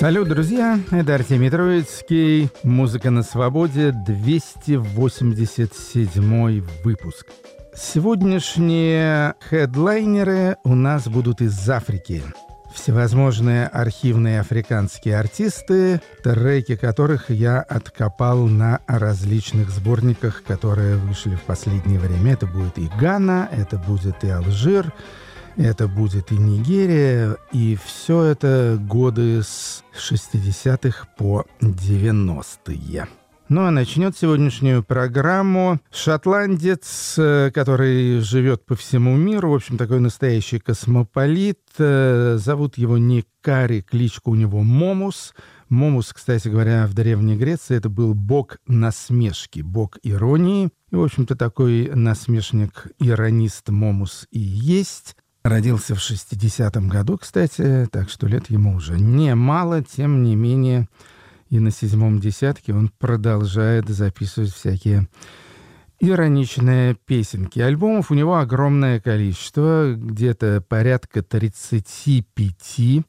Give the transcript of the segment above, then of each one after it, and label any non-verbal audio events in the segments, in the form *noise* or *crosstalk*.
Салют, друзья! Это Артемий Троицкий. Музыка на свободе. 287 выпуск. Сегодняшние хедлайнеры у нас будут из Африки. Всевозможные архивные африканские артисты, треки которых я откопал на различных сборниках, которые вышли в последнее время. Это будет и Гана, это будет и Алжир, это будет и Нигерия, и все это годы с 60-х по 90-е. Ну а начнет сегодняшнюю программу шотландец, э, который живет по всему миру, в общем, такой настоящий космополит. Э, зовут его Ник Карри, кличка у него Момус. Момус, кстати говоря, в Древней Греции это был бог насмешки, бог иронии. И, в общем-то, такой насмешник-иронист Момус и есть. Родился в 60-м году, кстати, так что лет ему уже немало, тем не менее, и на седьмом десятке он продолжает записывать всякие ироничные песенки. Альбомов у него огромное количество, где-то порядка 35.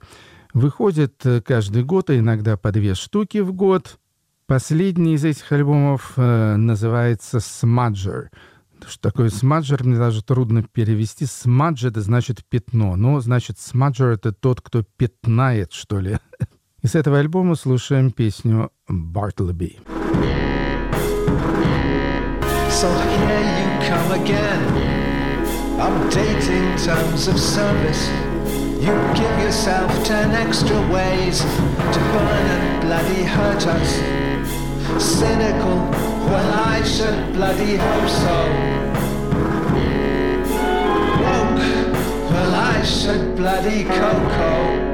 Выходит каждый год, а иногда по две штуки в год. Последний из этих альбомов э, называется «Smudger», что такое смаджер, мне даже трудно перевести. Смадж — это значит пятно. Ну, значит, смаджер — это тот, кто пятнает, что ли. *laughs* И с этого альбома слушаем песню «Бартлби». So here you come again, updating terms of service. You give yourself ten extra ways to burn and bloody hurt us. Cynical Well, I should bloody hope so. Woke. Well, I should bloody cocoa.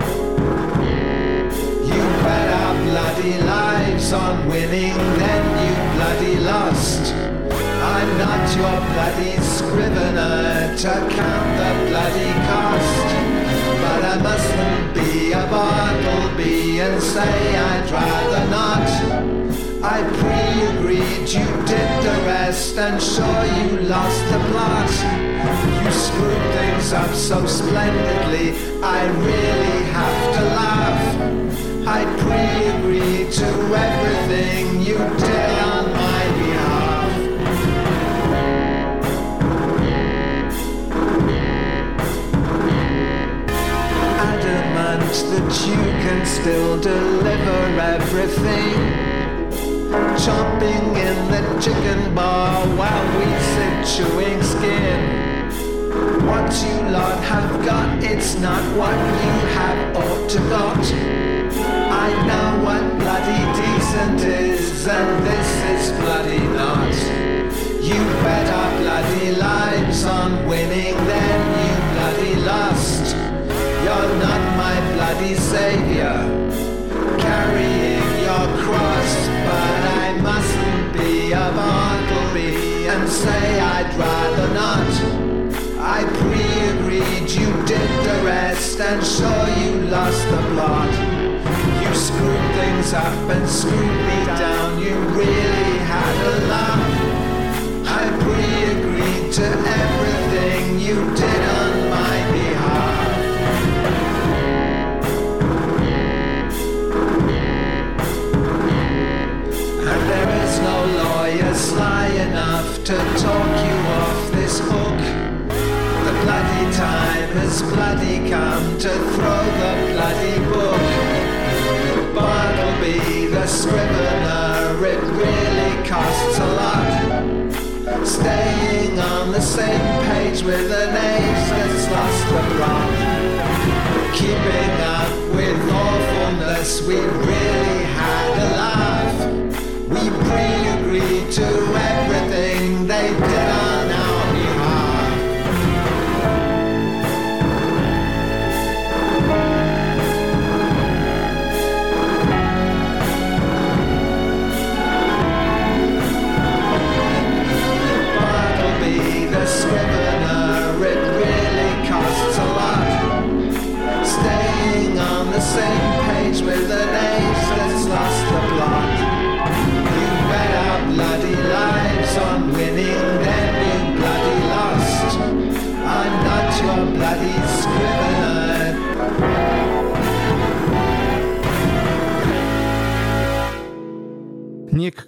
You bet our bloody lives on winning, then you bloody lost. I'm not your bloody scrivener to count the bloody cost. But I mustn't be a Bartleby and say I'd rather not. I pre-agreed you did the rest and sure you lost the plot. You screwed things up so splendidly, I really have to laugh. I pre-agreed to everything you did on my behalf. Adamant that you can still deliver everything chomping in the chicken bar while we sit chewing skin. What you lot have got, it's not what you have ought to got. I know what bloody decent is, and this is bloody not. You bet our bloody lives on winning, then you bloody lost. You're not my bloody savior, carrying your cross, and sure you lost the plot. You screwed things up and screwed me down, you really had a laugh. I pre-agreed to everything you did on my behalf. And there is no lawyer sly enough to talk you off this hook. The bloody time has bloody come to throw the bloody book. Bartleby, the scrivener, it really costs a lot. Staying on the same page with an age that's lost the plot. Keeping up with awfulness, we really had a laugh. We pre-agreed to everything they did the same page with the.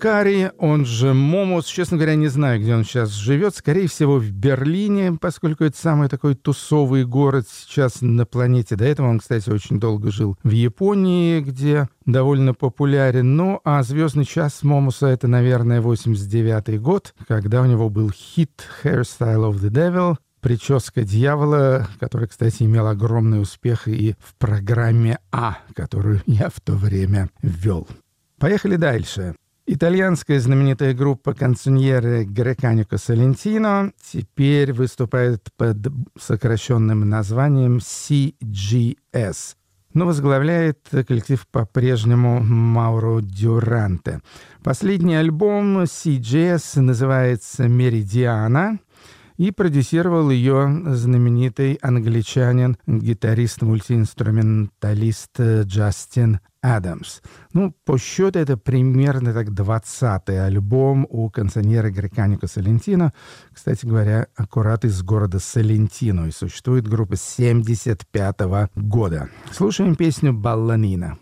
Ник Карри, он же Момус, честно говоря, не знаю, где он сейчас живет. Скорее всего, в Берлине, поскольку это самый такой тусовый город сейчас на планете. До этого он, кстати, очень долго жил в Японии, где довольно популярен. Ну, а «Звездный час» Момуса — это, наверное, 89 год, когда у него был хит «Hairstyle of the Devil», прическа дьявола, который, кстати, имел огромный успех и в программе А, которую я в то время ввел. Поехали дальше. Итальянская знаменитая группа канцуньеры Греканико Салентино теперь выступает под сокращенным названием CGS. Но возглавляет коллектив по-прежнему Мауро Дюранте. Последний альбом CGS называется «Меридиана», и продюсировал ее знаменитый англичанин, гитарист-мультиинструменталист Джастин Адамс. Ну, по счету это примерно так 20-й альбом у канцоньера Греканика Салентино. Кстати говоря, аккурат из города Салентино. И существует группа 75 -го года. Слушаем песню «Балланина».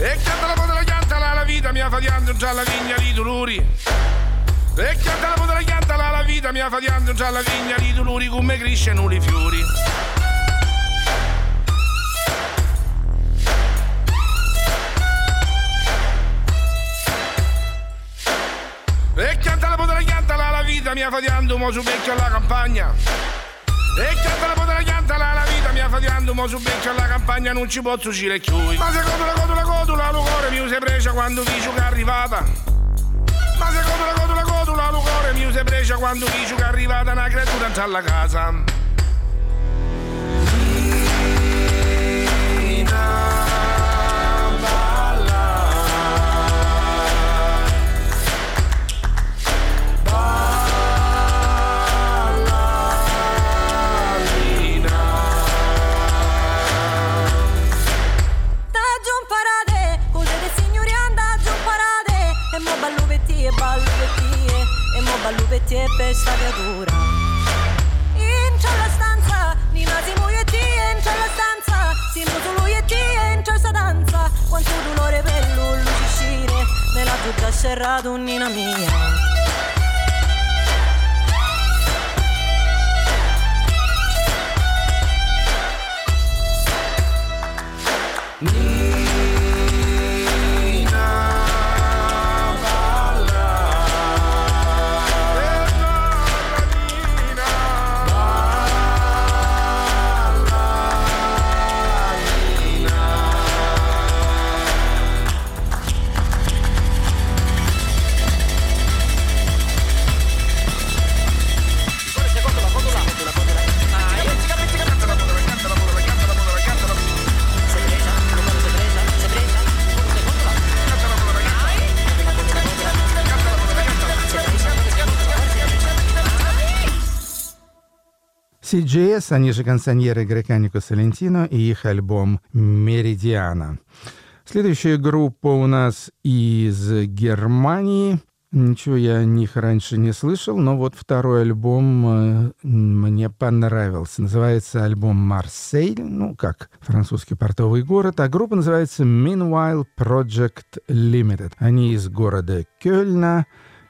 E fatiando già la vigna di dolori. E canta la potra chianta la, la vita mi ha fatiando già la vigna di dolori come crescono i fiori. E canta la potra chianta la, la vita mi ha fatiando mo su becchio alla campagna. E canta la potra chianta la, la vita mi ha fatiando mo su becchio alla campagna non ci posso uscire chiui. Ma se codula codula codula lo cuore mi si precia quando dice che è arrivata. Ma se codula codula codula lo cuore mi si precia quando dice che è arrivata una creatura in alla casa. luvetti e per pesta dura. Entra la stanza, mi masi muoio e ti entra la stanza. Si muto lui e ti entra sta danza. Quanto dolore per lui uscire Nella tutta serra donnina mia. Need CGS, они же канцоньеры Греканико Салентино и их альбом «Меридиана». Следующая группа у нас из Германии. Ничего я о них раньше не слышал, но вот второй альбом э, мне понравился. Называется альбом «Марсель», ну, как французский портовый город, а группа называется «Meanwhile Project Limited». Они из города Кёльна,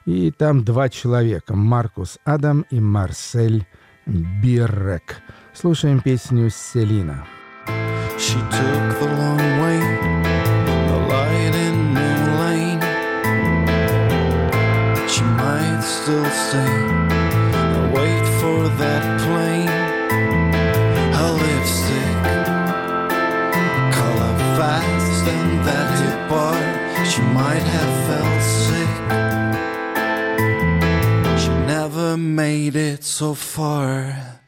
и там два человека — Маркус Адам и Марсель Биррек. Слушаем песню «Селина». She took the long way, the light in New Lane. She might still stay and wait for that plane. Her lipstick color fast, and that hip bar she might have felt Made it so far.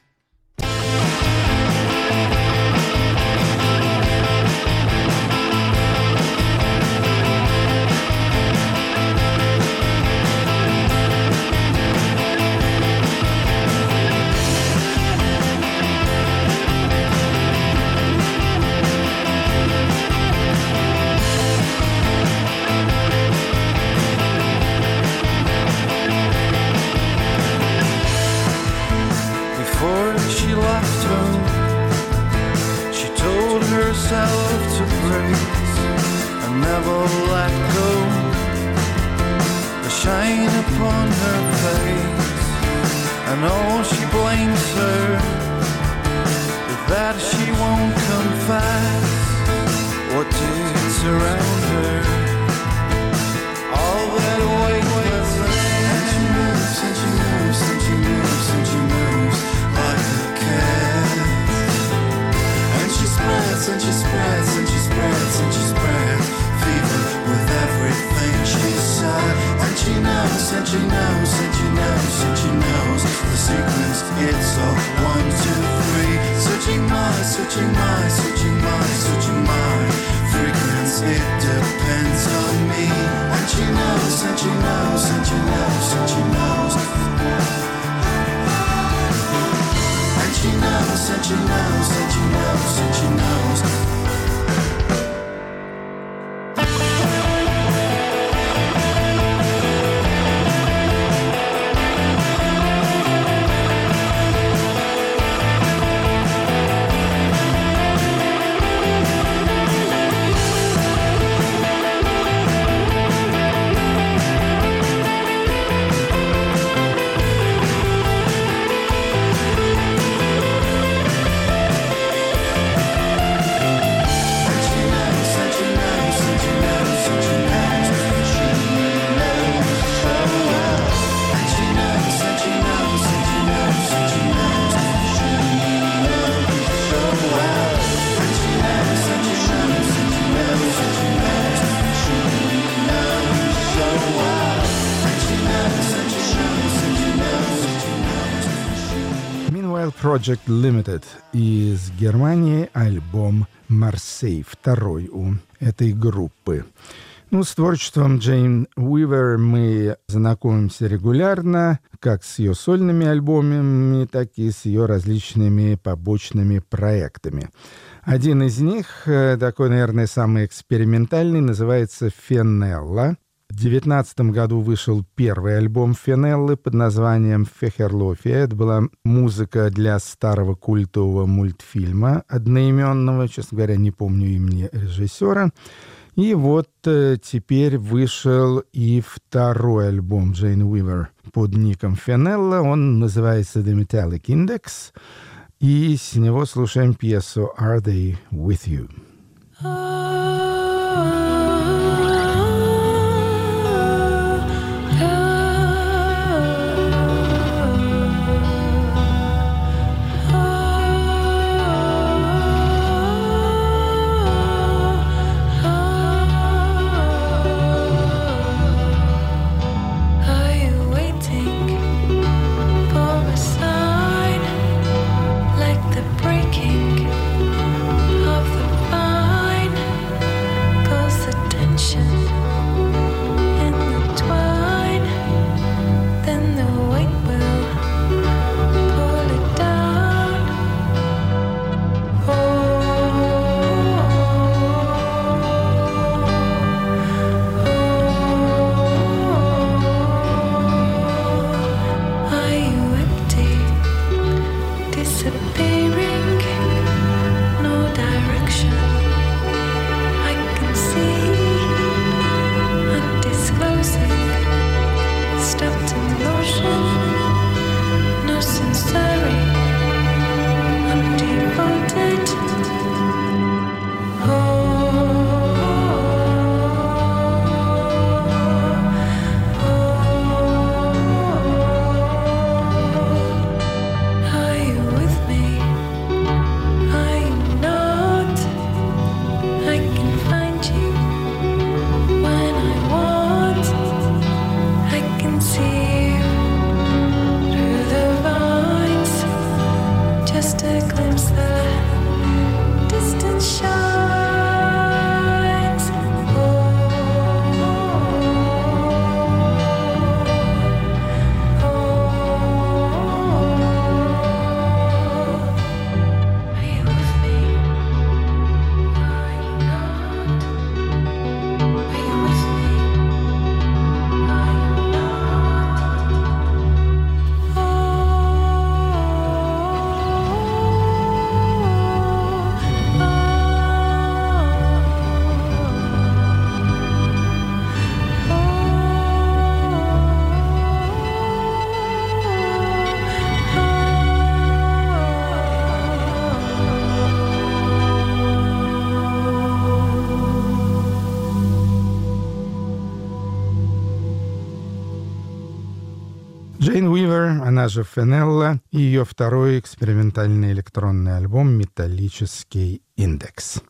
Project Limited из Германии альбом «Марсей», второй у этой группы. Ну, с творчеством Джейн Уивер мы знакомимся регулярно, как с ее сольными альбомами, так и с ее различными побочными проектами. Один из них, э, такой, наверное, самый экспериментальный, называется «Фенелла», в 2019 году вышел первый альбом Фенеллы под названием «Фехерлофи». Это была музыка для старого культового мультфильма одноименного, честно говоря, не помню имени режиссера. И вот э, теперь вышел и второй альбом Джейн Уивер под ником Фенелла. Он называется The Metallic Index. И с него слушаем пьесу «Are They With You?». А, она же Фенелла, и ее второй экспериментальный электронный альбом «Металлический индекс».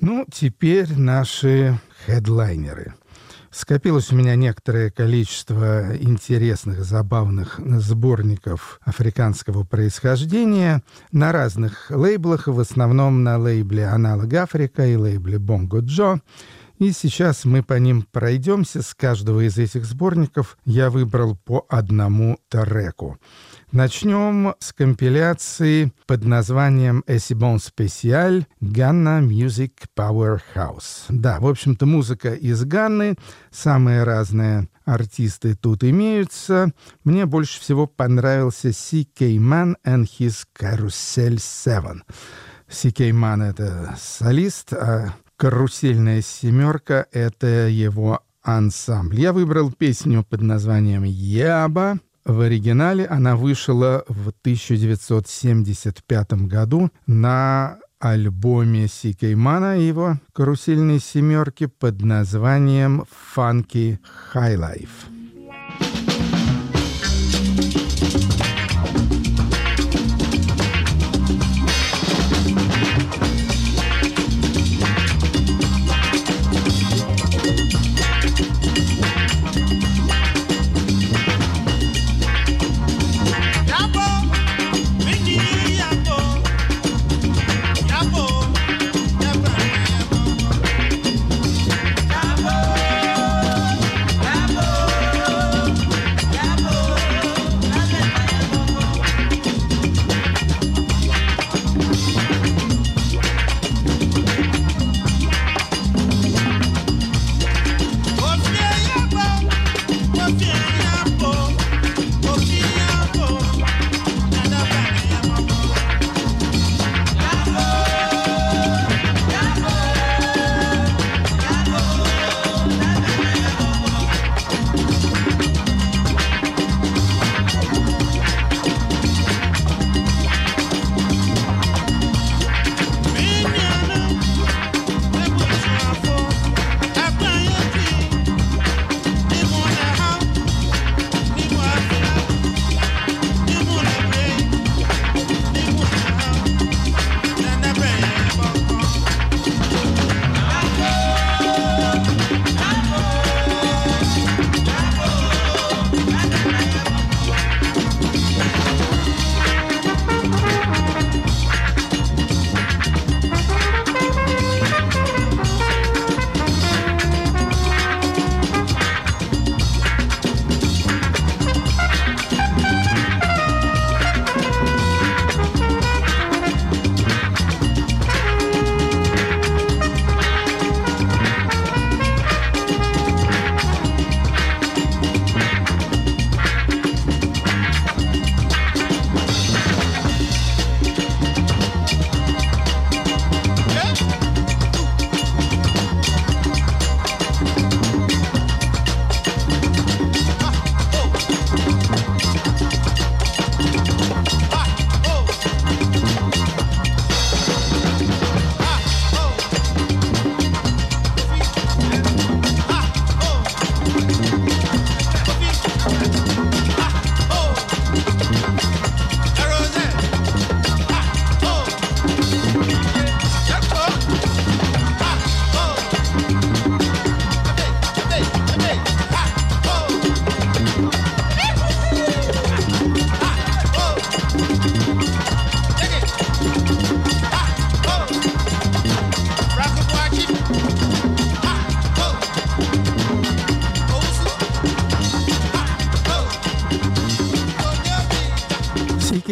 Ну, теперь наши хедлайнеры. Скопилось у меня некоторое количество интересных, забавных сборников африканского происхождения на разных лейблах, в основном на лейбле «Аналог Африка» и лейбле «Бонго Джо». И сейчас мы по ним пройдемся. С каждого из этих сборников я выбрал по одному треку. Начнем с компиляции под названием «Эсибон Специаль Ghana Music Powerhouse». Да, в общем-то, музыка из Ганны, самые разные артисты тут имеются. Мне больше всего понравился C.K. Man and his Carousel 7. C.K. Man — это солист, а «Карусельная семерка» — это его ансамбль. Я выбрал песню под названием «Яба», в оригинале она вышла в 1975 году на альбоме Си Кеймана и его «Карусельной семерки» под названием «Funky High Life».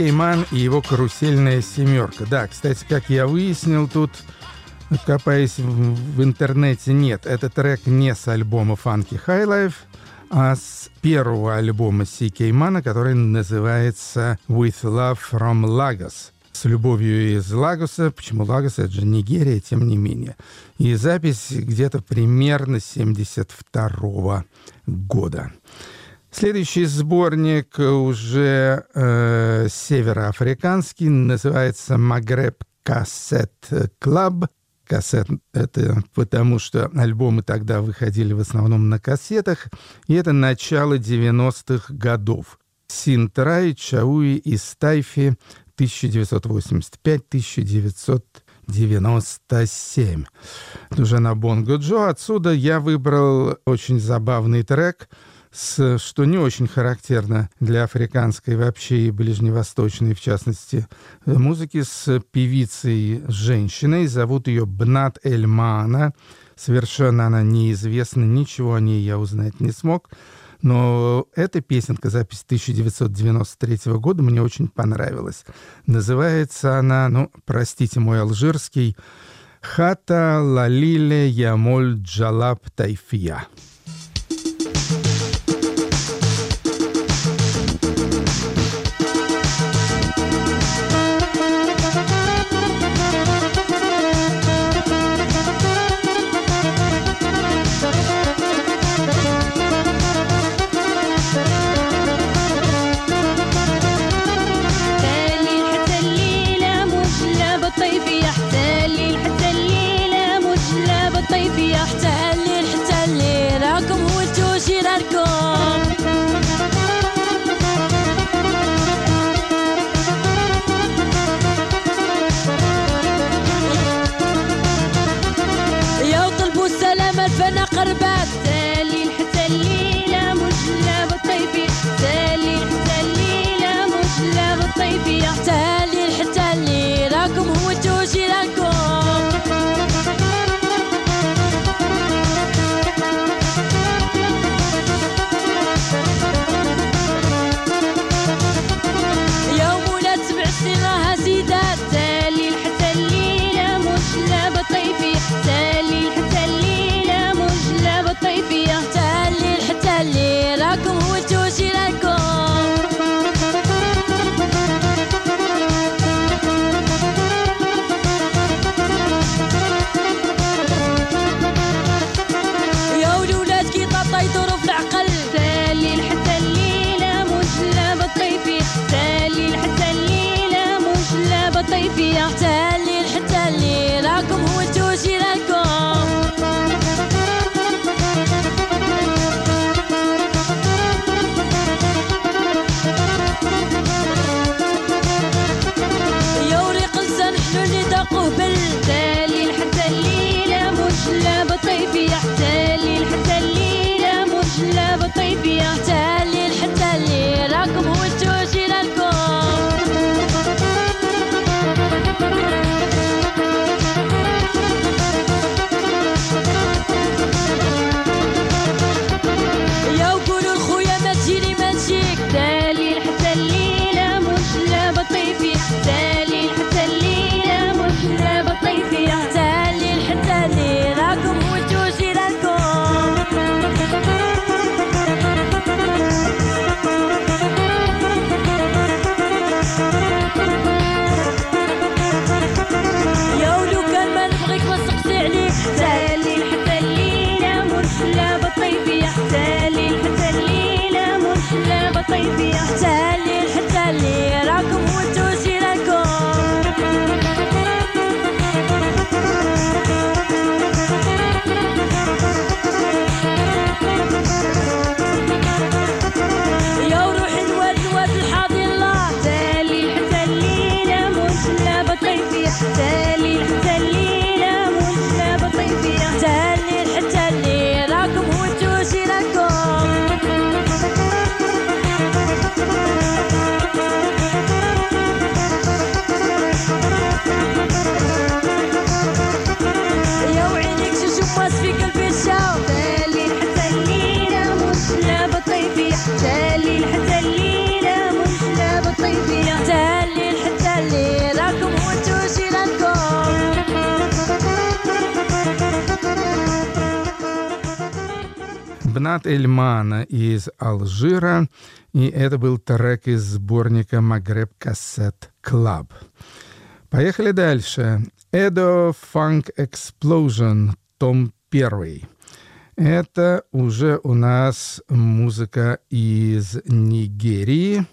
Кейман и его карусельная семерка. Да, кстати, как я выяснил тут, копаясь в, интернете, нет, этот трек не с альбома Funky High Life, а с первого альбома Си Кеймана, который называется With Love from Lagos. С любовью из Лагоса. Почему Лагос? Это же Нигерия, тем не менее. И запись где-то примерно 72 года. Следующий сборник уже э, североафриканский, называется «Maghreb Cassette Club». Cassette — это потому, что альбомы тогда выходили в основном на кассетах, и это начало 90-х годов. Synth Raï, Чауи и Стайфи 1985-1997. Уже на Bongo Joe. Отсюда я выбрал очень забавный трек — с, что не очень характерно для африканской вообще и ближневосточной, в частности, э, музыки с певицей женщиной. Зовут ее Бнат Эльмана. Совершенно она неизвестна, ничего о ней я узнать не смог. Но эта песенка, запись 1993 года, мне очень понравилась. Называется она, ну, простите мой алжирский, «Хата лалиле ямоль джалаб тайфия». Канат Эльмана из Алжира, и это был трек из сборника «Maghreb Cassette Club». Поехали дальше. Edo Funk Explosion том первый. Это уже у нас музыка из Нигерии.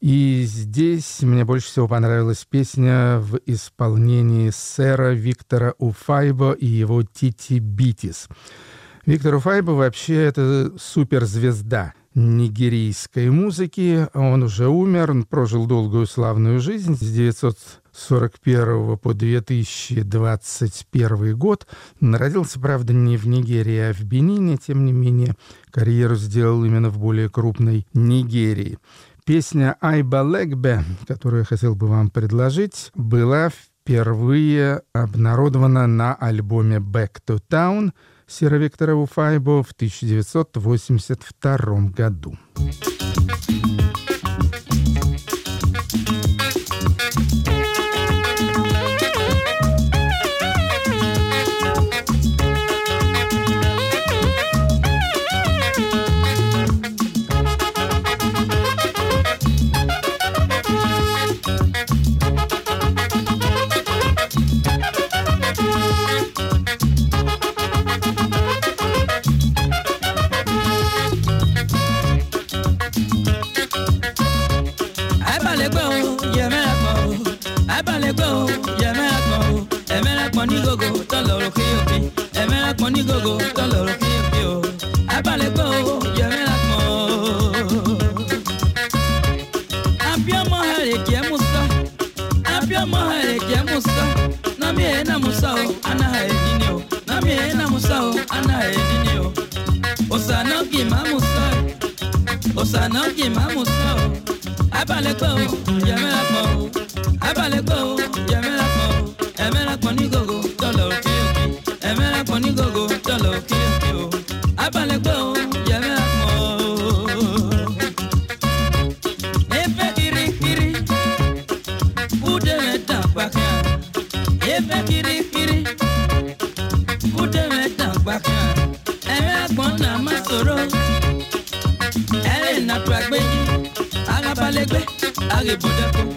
И здесь мне больше всего понравилась песня в исполнении сэра Виктора Увайфо и его Титибитис. Виктор Уфайба вообще это суперзвезда нигерийской музыки. Он уже умер, он прожил долгую славную жизнь с 1941 по 2021 год. Он родился, правда, не в Нигерии, а в Бенине, тем не менее, карьеру сделал именно в более крупной Нигерии. Песня «Айба Легбе», которую я хотел бы вам предложить, была впервые обнародована на альбоме «Back to Town», Сера Виктора Уфайбо в 1982 году. money go go tó lọ́rọ̀ mi I fi o you gbọ́ o yẹmi la mọ́ o. abiamọ ẹrẹkẹ musa. Abiamọ ẹrẹkẹ musa. Nami ẹ na musa o ana ẹni ni o nami ẹ na musa o ana ẹni ni o. osana kì má musa. Osana kì má musa. I abalẹ̀ gbọ́ you yẹmi la mọ́ o abalẹ̀ gbọ́. les bouddhas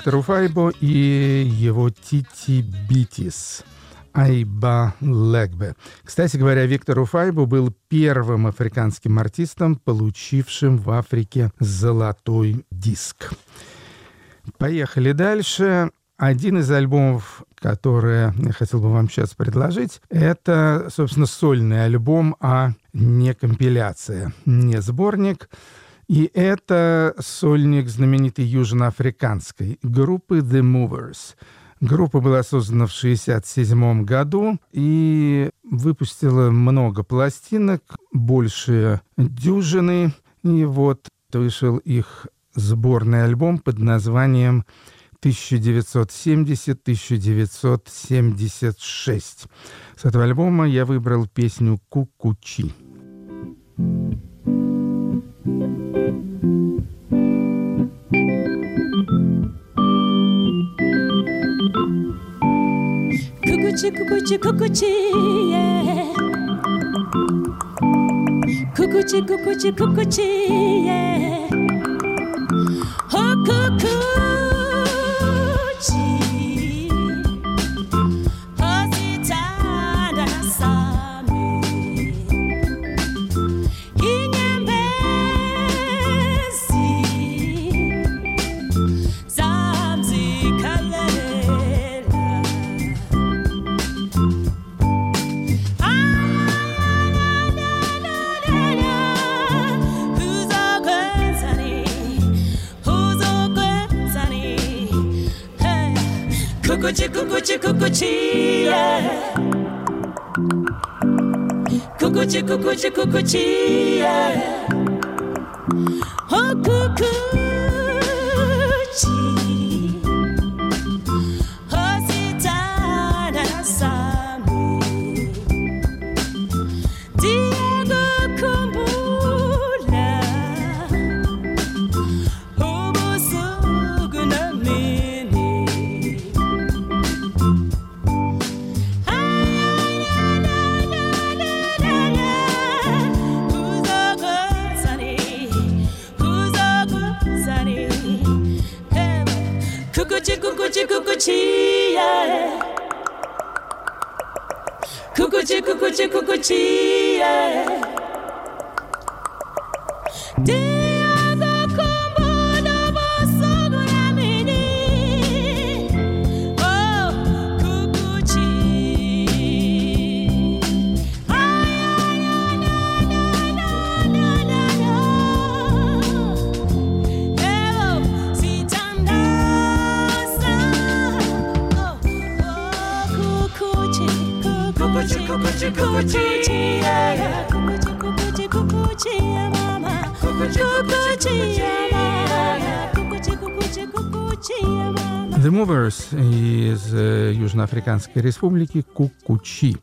Сэр Виктор Уфайбо и его Тити Битис. Айба Легбе. Кстати говоря, Виктор Уфайбо был первым африканским артистом, получившим в Африке золотой диск. Поехали дальше. Один из альбомов, которые я хотел бы вам сейчас предложить, это, собственно, сольный альбом, а не компиляция, не сборник. И это сольник знаменитой южноафриканской группы The Movers. Группа была создана в 1967 году и выпустила много пластинок, больше дюжины. И вот Вышел их сборный альбом под названием 1970-1976. С этого альбома я выбрал песню «Кукучи». cuckoo-chee, cuckoo-chee, cuckoo-chee, yeah. Cuckoo-chee, cuckoo-chee, cuckoo-chee, yeah. Kukuchi, yeah. Kukuchi, kukuchi, kukuchi, yeah. Oh, kukuchi. kukuchia kukuchi kukuchi kukuchia The Movers из э, Южноафриканской республики Кукучи.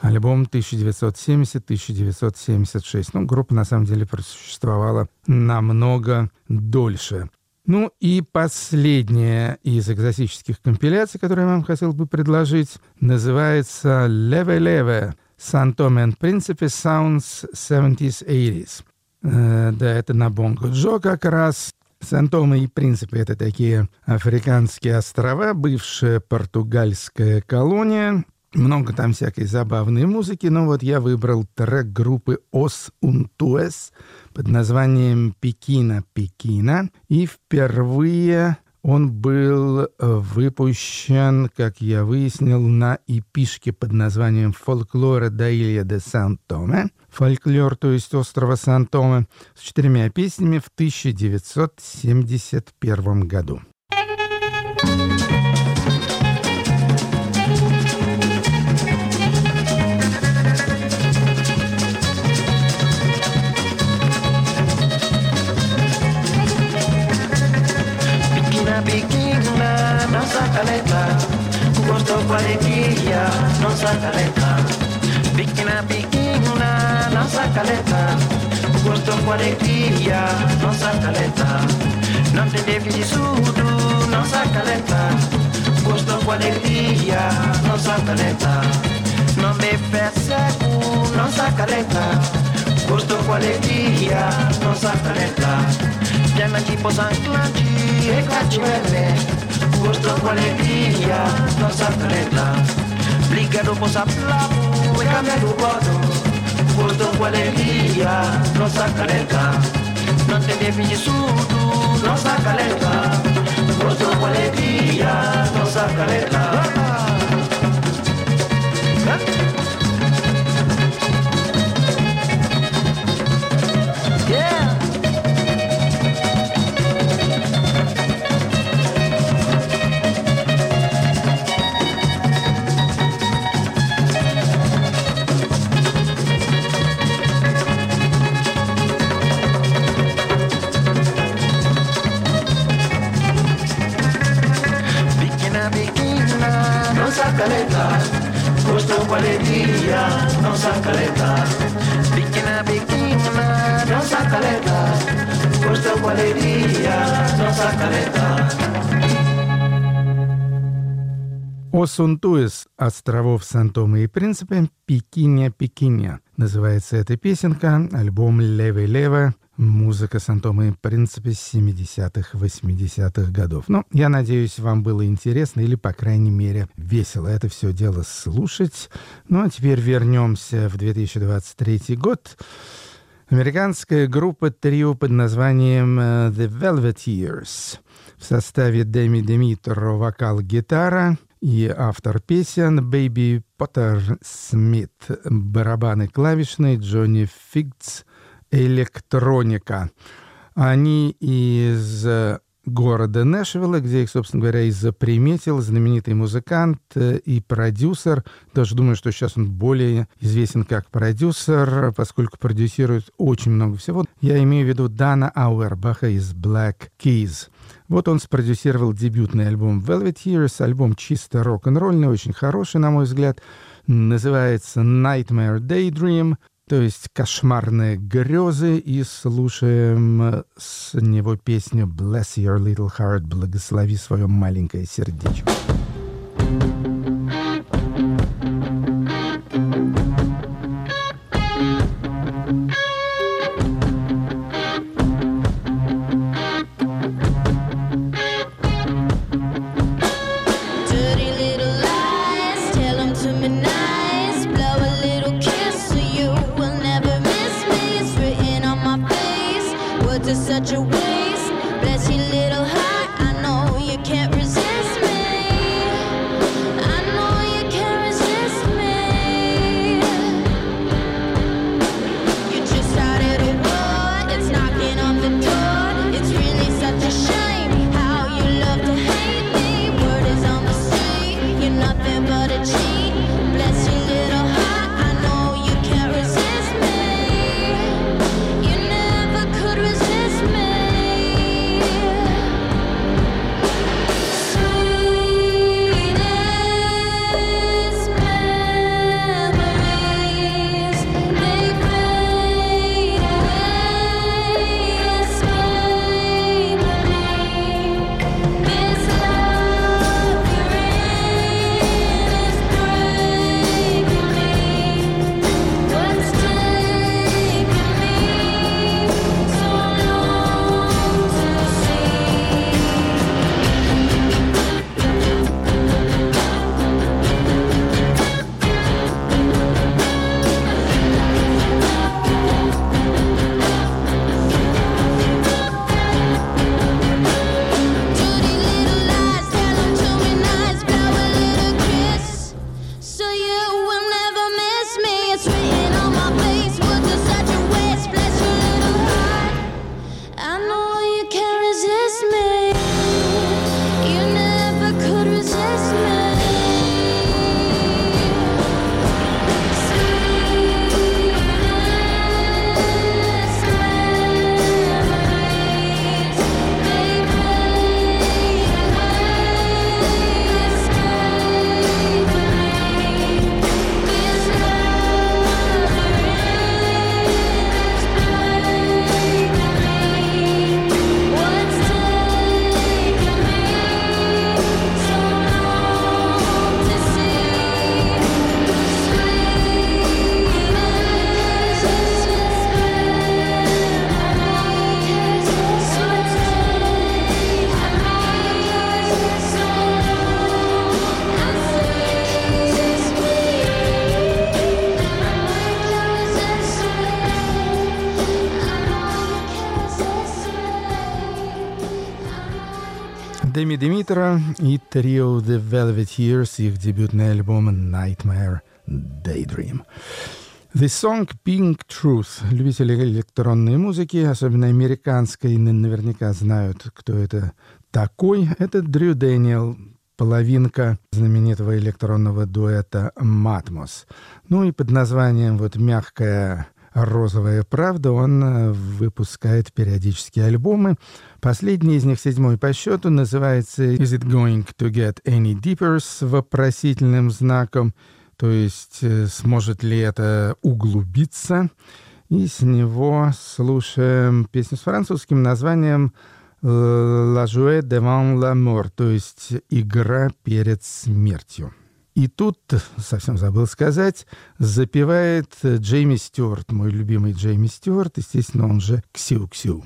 Альбом 1970-1976. Ну, группа на самом деле просуществовала намного дольше. Ну и последняя из экзотических компиляций, которую я вам хотел бы предложить, называется «Леве Леве» Сан Томе and Принципе Sounds 70s 80s. Э, да, это на Бонго Джо как раз. Сан-Томе и Принципе — это такие африканские острова, бывшая португальская колония. Много там всякой забавной музыки, но вот я выбрал трек группы Os Untues под названием «Пекина, Пекина». И впервые он был э, выпущен, как я выяснил, на эпишке под названием «Фольклора да Илья де Сан-Томе». Фольклор, то есть острова Сан-Томе, с четырьмя песнями в 1971 году. kualetia non sakaleta bikina bikina non sakaleta gusto kualetia non sakaleta non te devi di sudu non sakaleta gusto kualetia non sakaleta non me persecu non sakaleta gusto kualetia non sakaleta Piana tipo San Clanci e Caccioelle Gosto com alegria, nossa caleta Obrigado por saplavo e camelo bodo Gosto com alegria, nossa caleta Não tem define surdo, nossa caleta Gosto com alegria, nossa caleta Yeah! Gusto quale dia, non sa caleta. Bikina, bikina, non sa caleta. Gusto quale dia, non sa caleta. О Сунтуис островов Сан-Томе и Принципе «Пикиня, Пикиня» называется эта песенка, альбом «Левый лево», музыка Сан-Томе и Принципе 70-х, 80-х годов. Ну, я надеюсь, вам было интересно или, по крайней мере, весело это все дело слушать. Ну, а теперь вернемся в 2023 год. Американская группа трио под названием э, The Velveteers в составе Дэми Демитро вокал гитара и автор песен Бэйби Поттер Смит барабаны клавишные Джонни Фигц электроника. Они из э, города Нэшвилла, где их, собственно говоря, и заприметил знаменитый музыкант э, и продюсер. Даже думаю, что сейчас он более известен как продюсер, поскольку продюсирует очень много всего. Я имею в виду Дана Ауэрбаха из Black Keys. Вот он спродюсировал дебютный альбом Velvet Years, альбом чисто рок-н-ролльный, очень хороший, на мой взгляд. Называется Nightmare Daydream, то есть кошмарные грезы, и слушаем с него песню Bless Your Little Heart, благослови свое маленькое сердечко. Dirty Демитро и трио The Velveteers, их дебютный альбом Nightmare Daydream. The Song Pink Truth. Любители электронной музыки, особенно американской, наверняка знают, кто это такой. Это Дрю Дэниел, половинка знаменитого электронного дуэта Матмос. Ну и под названием вот «Мягкая «Розовая правда». Он э, выпускает периодически альбомы. Последний из них, седьмой по счету, называется «Is it going to get any deeper?» с вопросительным знаком. То есть, э, сможет ли это углубиться? И с него слушаем песню с французским названием «La jouet devant la mort», то есть «Игра перед смертью». И тут, совсем забыл сказать, запевает Джейми Стюарт, мой любимый Джейми Стюарт, естественно, он же Ксю-Ксю.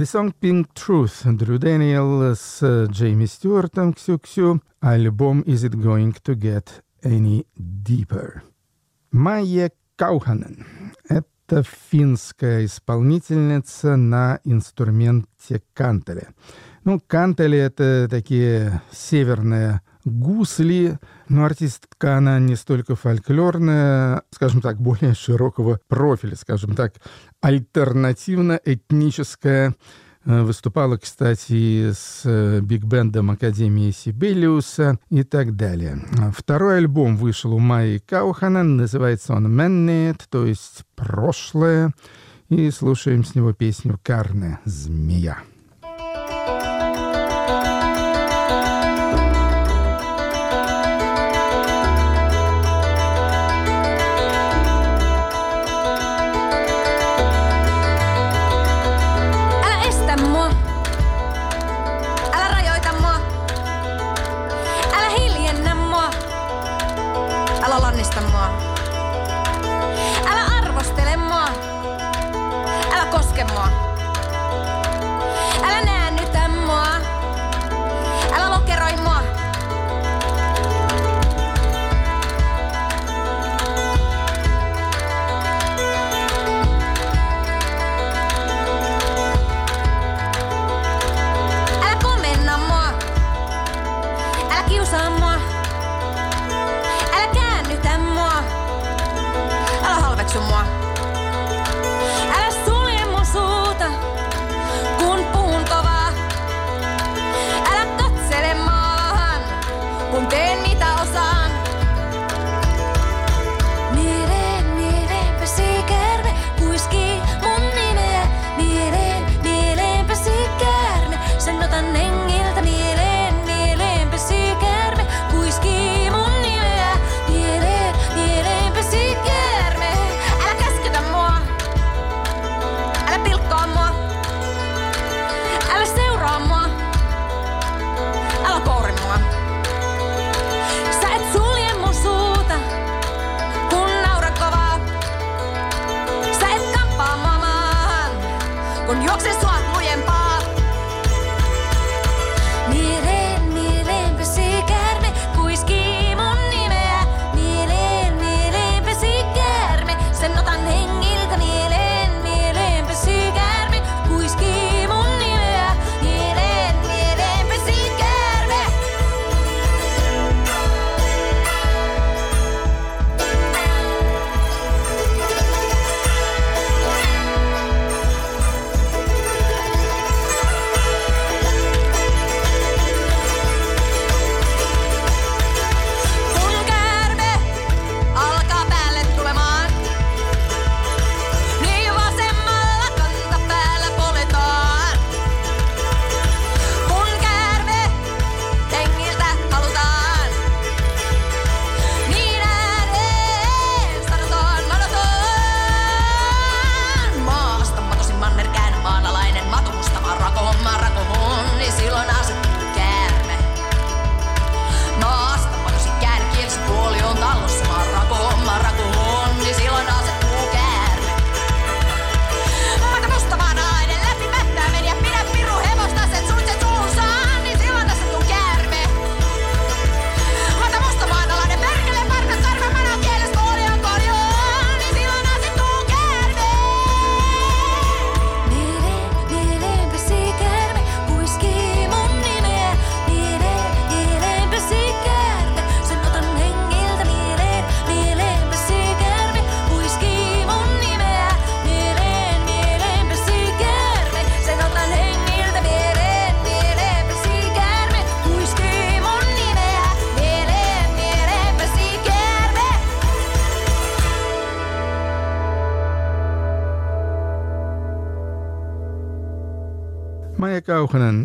The Song Pink Truth, Дрю Дэниел с Джейми Стюартом, Ксю-Ксю, альбом Is It Going to Get Any Deeper? Майя Кауханен — это финская исполнительница на инструменте кантеле. Ну, кантели — это такие северные гусли, но артистка она не столько фольклорная, скажем так, более широкого профиля, скажем так, альтернативно-этническая. Э, Выступала, кстати, с э, биг-бендом Академии Сибелиуса и так далее. Второй альбом вышел у Майи Кауханен, называется он «Мэннет», то есть «Прошлое», и слушаем с него песню «Карне. Змея».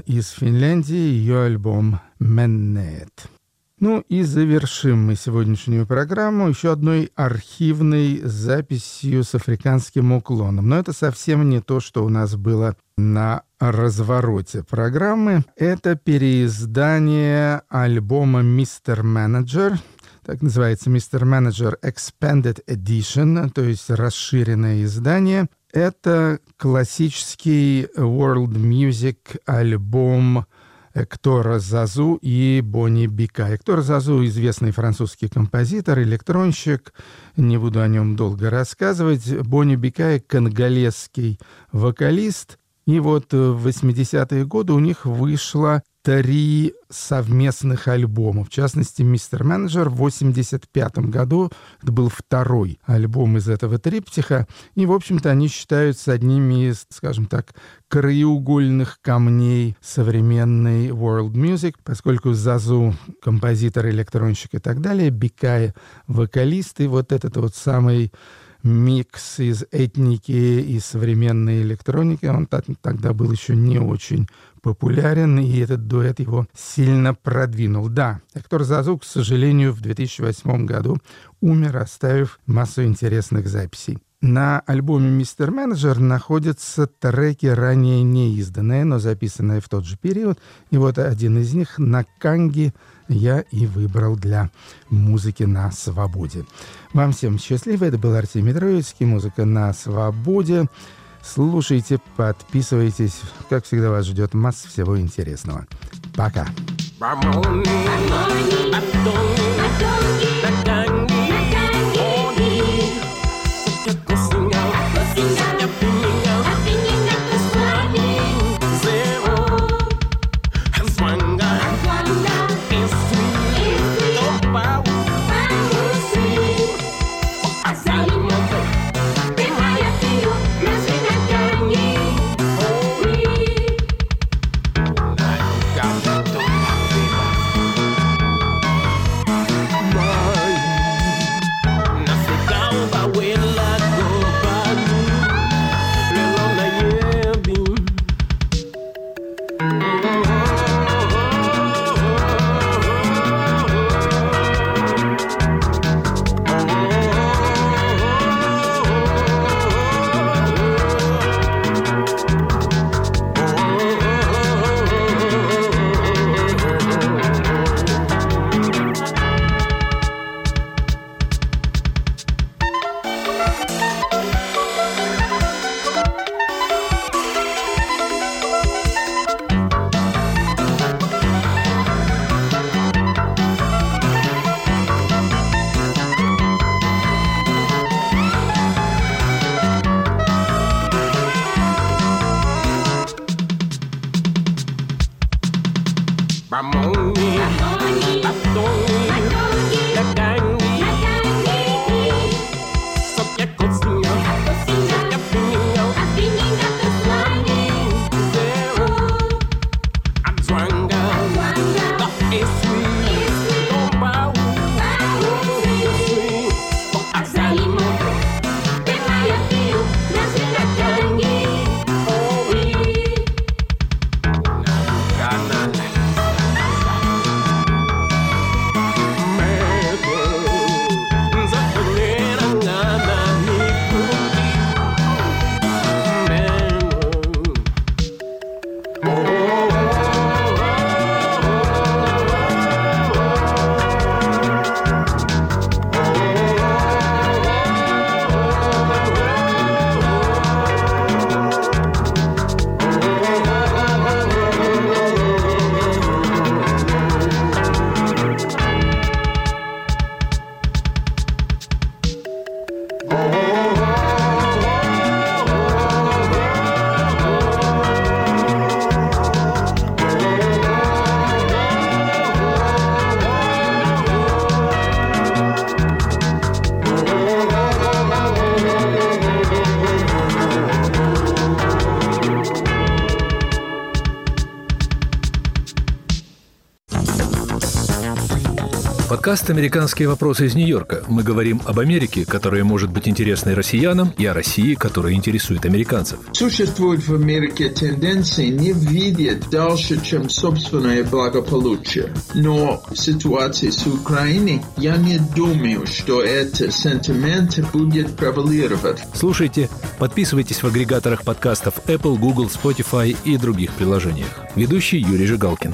Из Финляндии, ее альбом «Меннет». Ну и завершим мы сегодняшнюю программу еще одной архивной записью с африканским уклоном. Но это совсем не то, что у нас было на развороте программы. Это переиздание альбома «Мистер Менеджер», так называется «Мистер Менеджер Expanded Edition», то есть расширенное издание. Это классический world music альбом Эктора Зазу и Бонни Бика. Эктор Зазу — известный французский композитор, электронщик. Не буду о нем долго рассказывать. Бонни Бикай — конголезский вокалист. И вот в 80-е годы у них вышло три совместных альбома. В частности, «Мистер Менеджер» в 85 году. Это был второй альбом из этого триптиха. И, в общем-то, они считаются одними из, скажем так, краеугольных камней современной world music, поскольку Зазу — композитор, электронщик и так далее, Бикай — вокалист, и вот этот вот самый микс из этники и современной электроники. Он так- тогда был еще не очень популярен, и этот дуэт его сильно продвинул. Да, Эктор Зазу, к сожалению, в 2008 году умер, оставив массу интересных записей. На альбоме «Мистер Менеджер» находятся треки, ранее не изданные, но записанные в тот же период. И вот один из них на канге я и выбрал для музыки на свободе. Вам всем счастливо. Это был Артемий Троицкий. Музыка на свободе. Слушайте, подписывайтесь. Как всегда, вас ждет масса всего интересного. Пока. Подкаст «Американские вопросы» из Нью-Йорка. Мы говорим об Америке, которая может быть интересной россиянам, и о России, которая интересует американцев. Существует в Америке тенденции не видеть дальше, чем собственное благополучие. Но в ситуации с Украиной я не думаю, что этот сентимент будет превалировать. Слушайте, подписывайтесь в агрегаторах подкастов Apple, Google, Spotify и других приложениях. Ведущий Юрий Жигалкин.